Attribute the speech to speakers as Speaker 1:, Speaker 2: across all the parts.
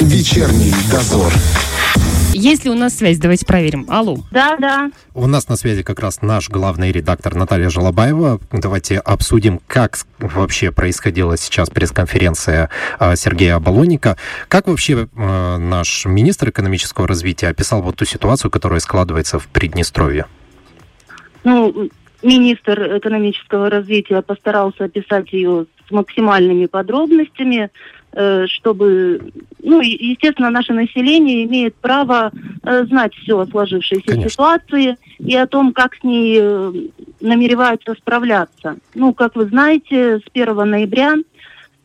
Speaker 1: Вечерний дозор.
Speaker 2: Есть ли у нас связь? Давайте проверим. Алло.
Speaker 3: Да, да.
Speaker 4: У нас на связи как раз наш главный редактор Наталья Желобаева. Давайте обсудим, как вообще происходила сейчас пресс-конференция а, Сергея Оболонника. Как вообще а, наш министр экономического развития описал вот ту ситуацию, которая складывается в Приднестровье?
Speaker 3: Ну, министр экономического развития постарался описать ее с максимальными подробностями. Э, чтобы, ну, естественно, наше население имеет право э, знать все о сложившейся Конечно. ситуации и о том, как с ней э, намереваются справляться. Ну, как вы знаете, с 1 ноября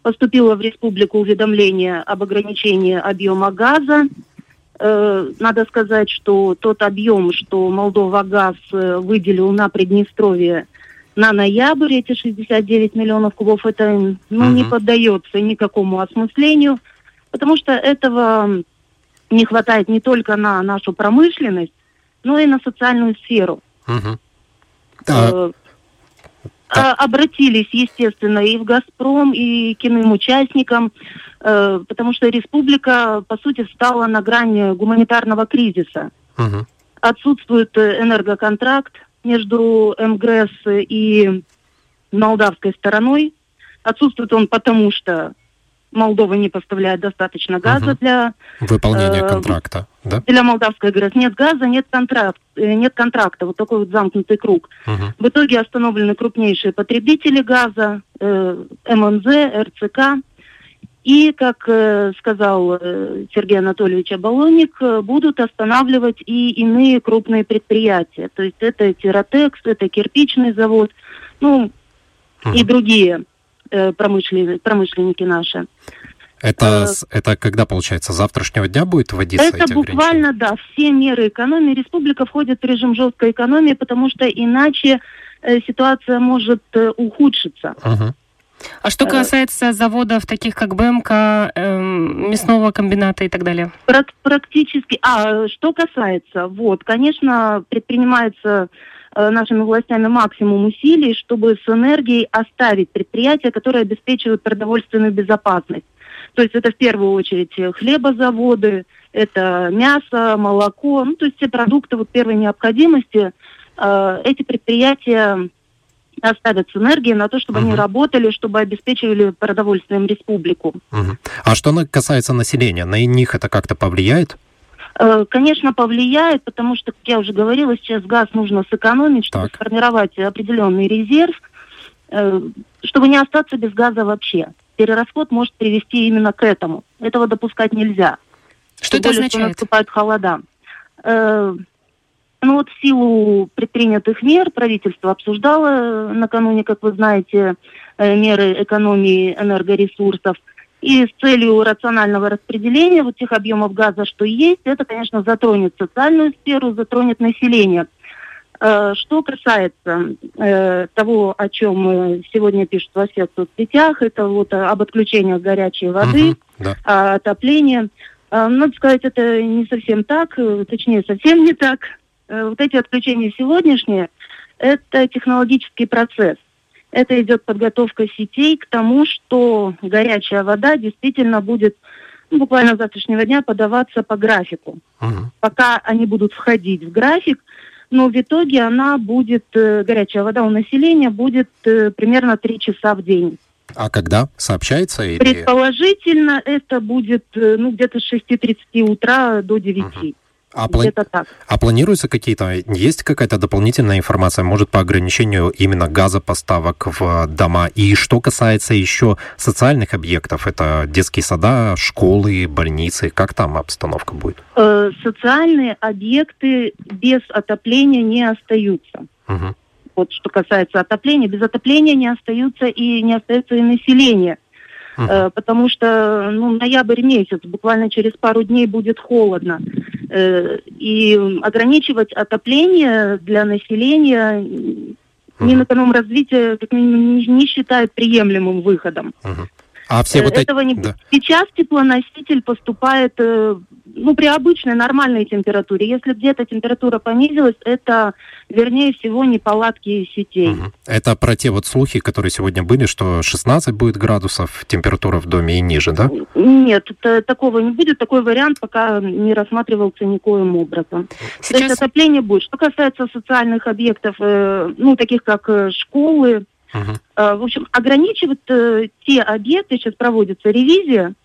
Speaker 3: поступило в республику уведомление об ограничении объема газа. Надо сказать, что тот объем, что Молдова газ выделил на Приднестровье на ноябрь эти 69 миллионов кубов, это ну, угу. не поддается никакому осмыслению, потому что этого не хватает не только на нашу промышленность, но и на социальную сферу.
Speaker 4: Угу. Да.
Speaker 3: А, обратились, естественно, и в «Газпром», и к иным участникам, э, потому что республика, по сути, стала на грани гуманитарного кризиса.
Speaker 4: Угу.
Speaker 3: Отсутствует энергоконтракт, между МГРС и молдавской стороной. Отсутствует он потому, что Молдова не поставляет достаточно газа угу. для
Speaker 4: выполнения э, контракта, да?
Speaker 3: Для молдавской ГРЭС нет газа, нет контракта, э, нет контракта, вот такой вот замкнутый круг.
Speaker 4: Угу.
Speaker 3: В итоге остановлены крупнейшие потребители газа, э, МНЗ, РЦК. И, как э, сказал э, Сергей Анатольевич Оболоник, э, будут останавливать и иные крупные предприятия. То есть это Тиротекс, это кирпичный завод, ну и другие промышленники, промышленники наши.
Speaker 4: Это, это когда, получается, завтрашнего дня будет вводиться
Speaker 3: Это буквально, да, все меры экономии. Республика входит в режим жесткой экономии, потому что иначе ситуация может ухудшиться.
Speaker 4: Угу.
Speaker 2: А что э, касается заводов, таких как БМК, э, мясного комбината и так далее?
Speaker 3: Практически. А что касается, вот, конечно, предпринимается э, нашими властями максимум усилий, чтобы с энергией оставить предприятия, которые обеспечивают продовольственную безопасность. То есть это в первую очередь хлебозаводы, это мясо, молоко, ну то есть все продукты вот первой необходимости. Э, эти предприятия оставят с энергией на то, чтобы угу. они работали, чтобы обеспечивали продовольствием республику.
Speaker 4: Угу. А что касается населения, на них это как-то повлияет?
Speaker 3: Э, конечно, повлияет, потому что, как я уже говорила, сейчас газ нужно сэкономить, чтобы так. сформировать определенный резерв, э, чтобы не остаться без газа вообще. Перерасход может привести именно к этому. Этого допускать нельзя.
Speaker 2: Что Тем это более, означает? Что
Speaker 3: наступают холода. Э, ну вот в силу предпринятых мер правительство обсуждало накануне, как вы знаете, э, меры экономии энергоресурсов. И с целью рационального распределения вот тех объемов газа, что есть, это, конечно, затронет социальную сферу, затронет население. Э, что касается э, того, о чем сегодня пишут во всех соцсетях, это вот об отключениях горячей воды, угу,
Speaker 4: да.
Speaker 3: отоплении. Надо сказать, это не совсем так, точнее, совсем не так. Э, вот эти отключения сегодняшние, это технологический процесс. Это идет подготовка сетей к тому, что горячая вода действительно будет ну, буквально с завтрашнего дня подаваться по графику.
Speaker 4: Угу.
Speaker 3: Пока они будут входить в график, но в итоге она будет, э, горячая вода у населения будет э, примерно 3 часа в день.
Speaker 4: А когда сообщается? Или...
Speaker 3: Предположительно, это будет ну, где-то с 6.30 утра до 9. Угу.
Speaker 4: А, плани... так. а планируется какие-то, есть какая-то дополнительная информация, может, по ограничению именно газопоставок в дома? И что касается еще социальных объектов, это детские сада, школы, больницы, как там обстановка будет?
Speaker 3: Э, социальные объекты без отопления не остаются.
Speaker 4: Угу.
Speaker 3: Вот что касается отопления, без отопления не остаются и не остается и население. Uh-huh. потому что ну, ноябрь месяц, буквально через пару дней будет холодно. Э, и ограничивать отопление для населения. Минэкономразвития как не, не считает приемлемым выходом.
Speaker 4: Uh-huh. А все вот
Speaker 3: этого
Speaker 4: эти...
Speaker 3: не да. Сейчас теплоноситель поступает, ну, ну, при обычной нормальной температуре. Если где-то температура понизилась, это, вернее всего, неполадки сетей. Угу.
Speaker 4: Это про те вот слухи, которые сегодня были, что 16 будет градусов температура в доме и ниже, да?
Speaker 3: Нет, это, такого не будет. Такой вариант пока не рассматривался никоим образом. Сейчас... То есть отопление будет. Что касается социальных объектов, э, ну, таких как э, школы, угу. в общем, ограничивать э, те объекты, сейчас проводится ревизия,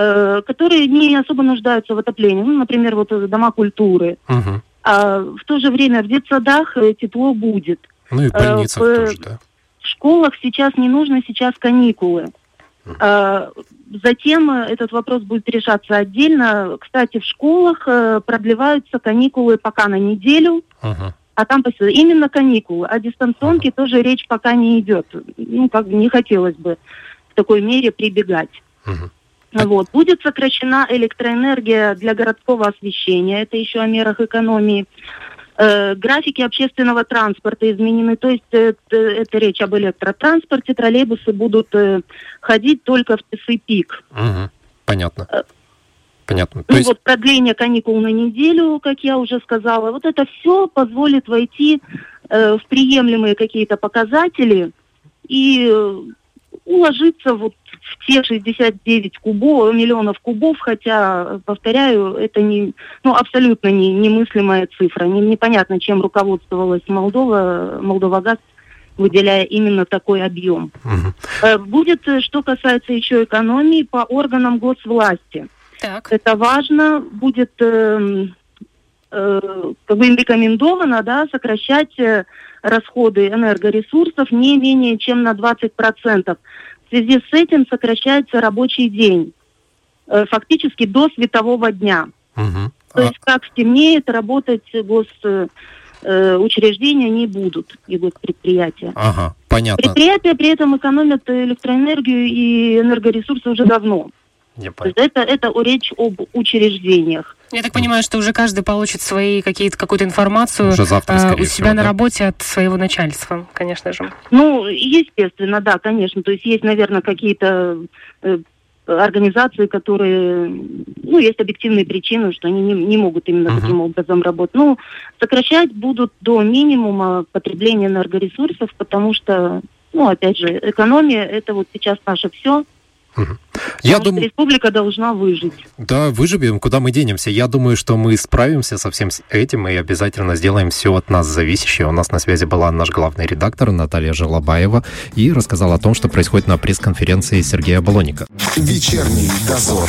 Speaker 3: Э, которые не особо нуждаются в отоплении. Ну, например, вот дома культуры. Угу. А в то же время в детсадах тепло будет.
Speaker 4: Ну и в больницах в, тоже, да.
Speaker 3: В школах сейчас не нужно, сейчас каникулы. А, затем этот вопрос будет решаться отдельно. Кстати, в школах продлеваются каникулы пока на неделю, uh а там именно каникулы. О дистанционке uh тоже речь пока не идет. Ну, как бы не хотелось бы в такой мере прибегать. uh вот. Будет сокращена электроэнергия для городского освещения, это еще о мерах экономии. Э, графики общественного транспорта изменены, то есть э, это речь об электротранспорте, троллейбусы будут э, ходить только в часы пик.
Speaker 4: Угу. Понятно. Понятно.
Speaker 3: То ну есть... вот продление каникул на неделю, как я уже сказала, вот это все позволит войти э, в приемлемые какие-то показатели и э, уложиться вот в те 69 кубов, миллионов кубов, хотя, повторяю, это не, ну, абсолютно не, немыслимая цифра. Не, непонятно, чем руководствовалась Молдова, Молдова газ выделяя именно такой объем. Угу. Будет, э, что касается еще экономии, по органам госвласти. Так. Это важно. Будет э, э, как бы им рекомендовано да, сокращать э, расходы энергоресурсов не менее чем на 20%. В связи с этим сокращается рабочий день, э, фактически до светового дня. Угу. То а... есть как стемнеет, работать госучреждения не будут и госпредприятия.
Speaker 4: Ага, понятно.
Speaker 3: Предприятия при этом экономят электроэнергию и энергоресурсы уже давно. Я То есть это, это речь об учреждениях.
Speaker 2: Я так понимаю, что уже каждый получит свои какие-то какую-то информацию уже завтра, э, у себя всего, на да? работе от своего начальства, конечно же.
Speaker 3: Ну, естественно, да, конечно. То есть есть, наверное, какие-то э, организации, которые, ну, есть объективные причины, что они не, не могут именно uh-huh. таким образом работать. Ну, сокращать будут до минимума потребления энергоресурсов, потому что, ну, опять же, экономия это вот сейчас наше все. Я думаю, республика должна выжить.
Speaker 4: Да, выживем, куда мы денемся. Я думаю, что мы справимся со всем этим и обязательно сделаем все от нас зависящее. У нас на связи была наш главный редактор Наталья Желобаева и рассказала о том, что происходит на пресс-конференции Сергея Балоника.
Speaker 1: Вечерний дозор.